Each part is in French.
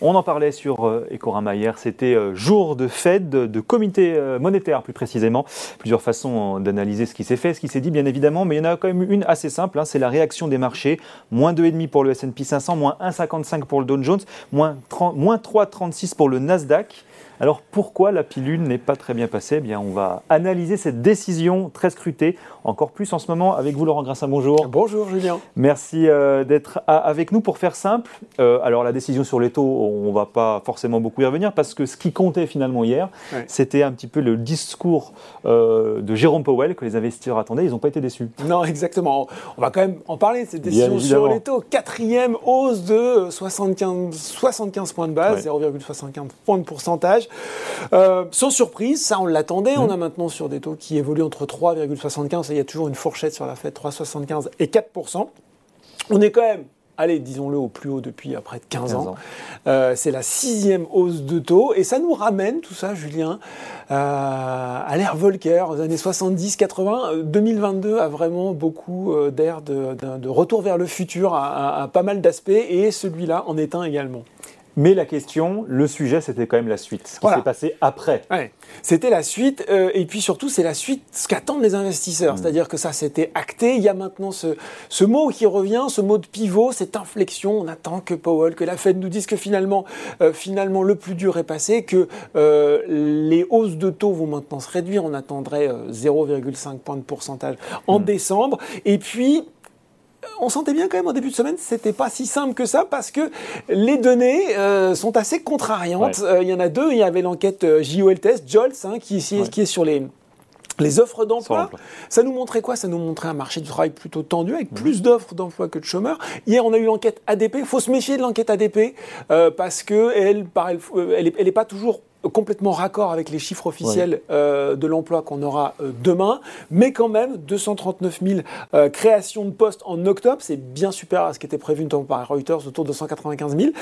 On en parlait sur euh, Ecorama hier, c'était euh, jour de Fed, de comité euh, monétaire plus précisément. Plusieurs façons d'analyser ce qui s'est fait, ce qui s'est dit bien évidemment, mais il y en a quand même une assez simple, hein, c'est la réaction des marchés. Moins 2,5 pour le S&P 500, moins 1,55 pour le Dow Jones, moins 3,36 pour le Nasdaq. Alors pourquoi la pilule n'est pas très bien passée? Eh bien, On va analyser cette décision très scrutée, encore plus en ce moment avec vous Laurent Grassin. Bonjour. Bonjour Julien. Merci euh, d'être avec nous pour faire simple. Euh, alors la décision sur les taux, on ne va pas forcément beaucoup y revenir parce que ce qui comptait finalement hier, c'était un petit peu le discours euh, de Jérôme Powell que les investisseurs attendaient. Ils n'ont pas été déçus. Non, exactement. On va quand même en parler de cette décision sur les taux. Quatrième hausse de 75, 75 points de base, 0,75 points de pourcentage. Euh, sans surprise, ça on l'attendait. On a mmh. maintenant sur des taux qui évoluent entre 3,75, il y a toujours une fourchette sur la fête, 3,75 et 4%. On est quand même allez, disons-le, au plus haut depuis près de 15, ans. Euh, c'est la sixième hausse de taux. Et ça nous ramène, tout ça, Julien, euh, à l'ère Volcker, aux années 70-80. 2022 a vraiment beaucoup d'air de, retour vers le futur, à pas mal d'aspects. Et celui-là en est un également. Mais la question, le sujet, c'était quand même la suite, ce qui s'est passé après. C'était la suite, euh, et puis surtout, c'est la suite, ce qu'attendent les investisseurs. Mm. C'est-à-dire que ça, c'était acté. Il y a maintenant ce, ce, mot qui revient, ce mot de pivot, cette inflexion. On attend que Powell, que la Fed nous dise que finalement, euh, finalement le plus dur est passé, que euh, les hausses de taux vont maintenant se réduire. On attendrait 0,5 points de pourcentage en mm. décembre. Et puis, on sentait bien quand même en début de semaine, c'était pas si simple que ça parce que les données euh, sont assez contrariantes. Euh, il y en a deux. Il y avait l'enquête euh, JOL Test, hein, qui, qui est sur les les offres d'emploi, ça nous montrait quoi? Ça nous montrait un marché du travail plutôt tendu, avec plus d'offres d'emploi que de chômeurs. Hier, on a eu l'enquête ADP. Il faut se méfier de l'enquête ADP parce que elle, elle, elle, est, pas toujours complètement raccord avec les chiffres officiels euh, de l'emploi qu'on aura euh, demain, mais quand même 239 000 euh, créations de postes en octobre, c'est bien supérieur à ce qui était prévu notamment par Reuters, autour de 295 000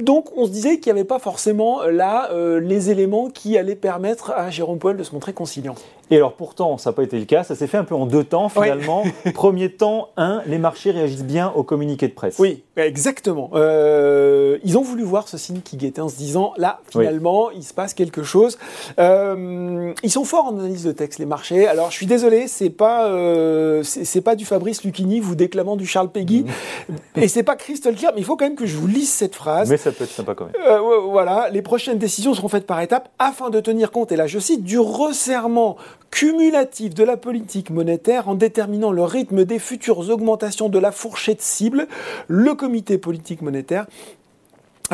donc on se disait qu'il n'y avait pas forcément là les éléments qui allaient permettre à Jérôme Paul de se montrer conciliant. Et alors pourtant, ça n'a pas été le cas, ça s'est fait un peu en deux temps finalement. Premier temps, un, les marchés réagissent bien aux communiqués de presse. Oui, exactement. Euh, ils ont voulu voir ce signe qui guettait en se disant, là, finalement, il se passe quelque chose. Euh, ils sont forts en analyse de texte, les marchés. Alors je suis désolé, c'est pas, euh, c'est pas du Fabrice Lucchini vous déclamant du Charles Peggy, mmh. et c'est pas Crystal Clear, mais il faut quand même que je vous lise cette phrase. Mais ça peut être sympa quand même. voilà, les prochaines décisions seront faites par étapes afin de tenir compte, et là je cite, du resserrement cumulatif de la politique monétaire en déterminant le rythme des futures augmentations de la fourchette cible, le comité politique monétaire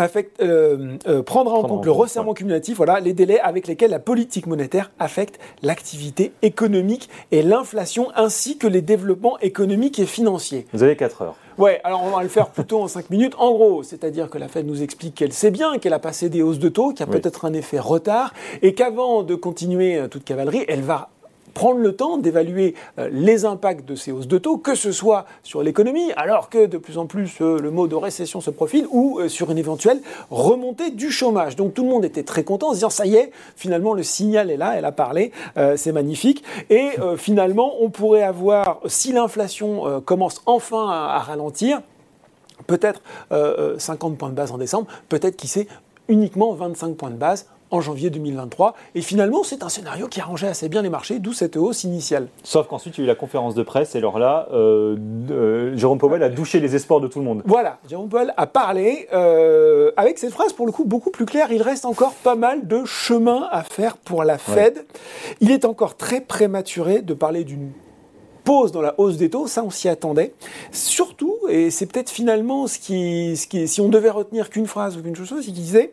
affecte, euh, euh, prendra en compte le resserrement cumulatif, voilà, les délais avec lesquels la politique monétaire affecte l'activité économique et l'inflation, ainsi que les développements économiques et financiers. Vous avez 4 heures. Ouais, alors on va le faire plutôt en 5 minutes. En gros, c'est-à-dire que la Fed nous explique qu'elle sait bien qu'elle a passé des hausses de taux, qu'il y a peut-être un effet retard, et qu'avant de continuer euh, toute cavalerie, elle va prendre le temps d'évaluer euh, les impacts de ces hausses de taux, que ce soit sur l'économie, alors que de plus en plus euh, le mot de récession se profile, ou sur une éventuelle remontée du chômage. Donc tout le monde était très content en se disant ça y est, finalement le signal est là, elle a parlé, c'est magnifique. Et finalement, on pourrait avoir, si l'inflation commence enfin à ralentir, peut-être 50 euh, euh, points de base en décembre, peut-être qui sait uniquement 25 points de base en janvier 2023. Et finalement, c'est un scénario qui arrangeait assez bien les marchés, d'où cette hausse initiale. Sauf qu'ensuite, il y a eu la conférence de presse, et alors là, euh, Jérôme Powell a douché les espoirs de tout le monde. Voilà, Jérôme Powell a parlé avec cette phrase, pour le coup, beaucoup plus claire. Il reste encore pas mal de chemin à faire pour la Fed. Il est encore très prématuré de parler d'une pause dans la hausse des taux, ça on s'y attendait. Surtout, et c'est peut-être finalement ce qui, ce qui, si on devait retenir qu'une phrase ou qu'une chose, c'est qu'il disait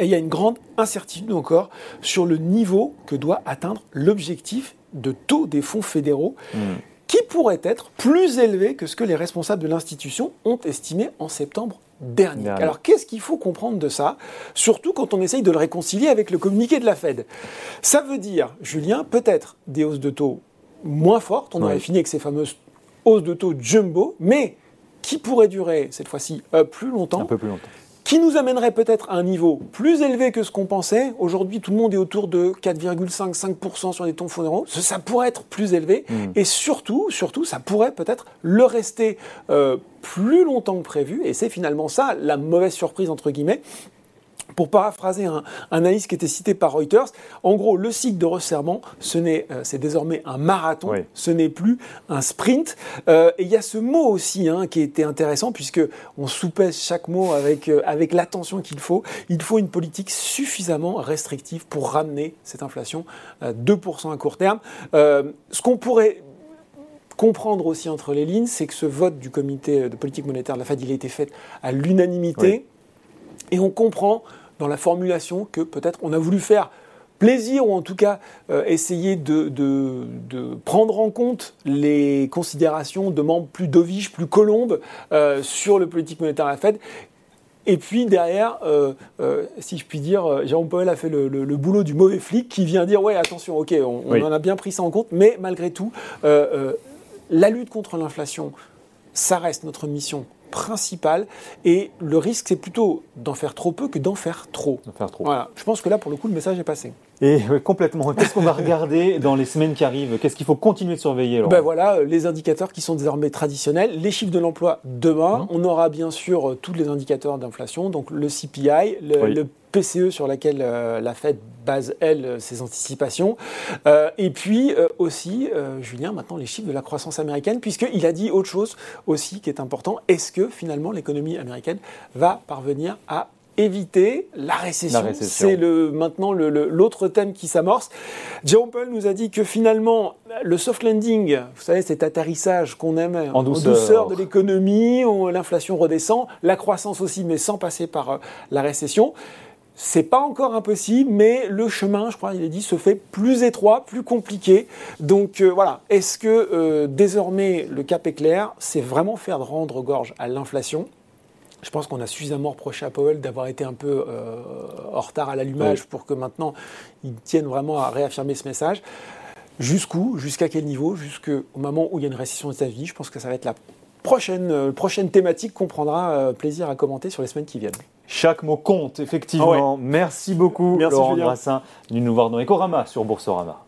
et il y a une grande incertitude encore sur le niveau que doit atteindre l'objectif de taux des fonds fédéraux, hmm. qui pourrait être plus élevé que ce que les responsables de l'institution ont estimé en septembre dernier. Alors qu'est-ce qu'il faut comprendre de ça? Surtout quand on essaye de le réconcilier avec le communiqué de la Fed. Ça veut dire, Julien, peut-être des hausses de taux moins forte. On aurait fini avec ces fameuses hausses de taux jumbo, mais qui pourraient durer cette fois-ci euh, plus longtemps. Un peu plus longtemps qui nous amènerait peut-être à un niveau plus élevé que ce qu'on pensait. Aujourd'hui, tout le monde est autour de 4,5-5% sur les tons fonds Ça pourrait être plus élevé. Hmm. Et surtout, surtout, ça pourrait peut-être le rester euh, plus longtemps que prévu. Et c'est finalement ça, la mauvaise surprise, entre guillemets, pour paraphraser un, analyse qui était cité par Reuters, en gros, le cycle de resserrement, euh, c'est désormais un marathon, ce n'est plus un sprint. Euh, et il y a ce mot aussi hein, qui était intéressant, puisque on soupèse chaque mot avec, euh, avec l'attention qu'il faut. Il faut une politique suffisamment restrictive pour ramener cette inflation à 2% à court terme. ce qu'on pourrait comprendre aussi entre les lignes, c'est que ce vote du comité de politique monétaire de la Fed, il a été fait à l'unanimité. Et on comprend dans la formulation que peut-être on a voulu faire plaisir ou en tout cas euh, essayer de, prendre en compte les considérations de membres plus dovish, plus colombes euh, sur le politique monétaire à la Fed. Et puis derrière, euh, si je puis dire, Jérôme Powell a fait le, boulot du mauvais flic qui vient dire ouais attention, ok, on, en a bien pris ça en compte, mais malgré tout, la lutte contre l'inflation, ça reste notre mission principal. Et le risque, c'est plutôt d'en faire trop peu que d'en faire trop. faire trop. Voilà. Je pense que là, pour le coup, le message est passé. Et complètement. Qu'est-ce qu'on va regarder dans les semaines qui arrivent? Qu'est-ce qu'il faut continuer de surveiller ben voilà, les indicateurs qui sont désormais traditionnels, les chiffres de l'emploi demain. Mmh. On aura bien sûr euh, tous les indicateurs d'inflation, donc le CPI, le, PCE sur laquelle euh, la Fed base, elle, euh, ses anticipations. et puis aussi, Julien, maintenant les chiffres de la croissance américaine, puisqu'il a dit autre chose aussi qui est important. Est-ce que finalement l'économie américaine va parvenir à éviter la récession? C'est le, maintenant l'autre thème qui s'amorce. Jérôme Paul nous a dit que finalement, le soft landing, vous savez, cet atterrissage qu'on aime en douceur, de l'économie, l'inflation redescend, la croissance aussi, mais sans passer par euh, la récession. C'est pas encore impossible, mais le chemin, je crois, il est dit, se fait plus étroit, plus compliqué. Donc euh, voilà, est-ce que euh, désormais le cap est clair? C'est vraiment faire de rendre gorge à l'inflation je pense qu'on a suffisamment reproché à Powell d'avoir été un peu euh, en retard à l'allumage pour que maintenant il tienne vraiment à réaffirmer ce message. Jusqu'où? Jusqu'à quel niveau? Jusqu'au moment où il y a une récession aux États-Unis. Je pense que ça va être la prochaine, euh, prochaine thématique qu'on prendra euh, plaisir à commenter sur les semaines qui viennent. Chaque mot compte, effectivement. Ah Merci beaucoup, Merci Laurent Brassin, de nous voir dans Ecorama sur Boursorama.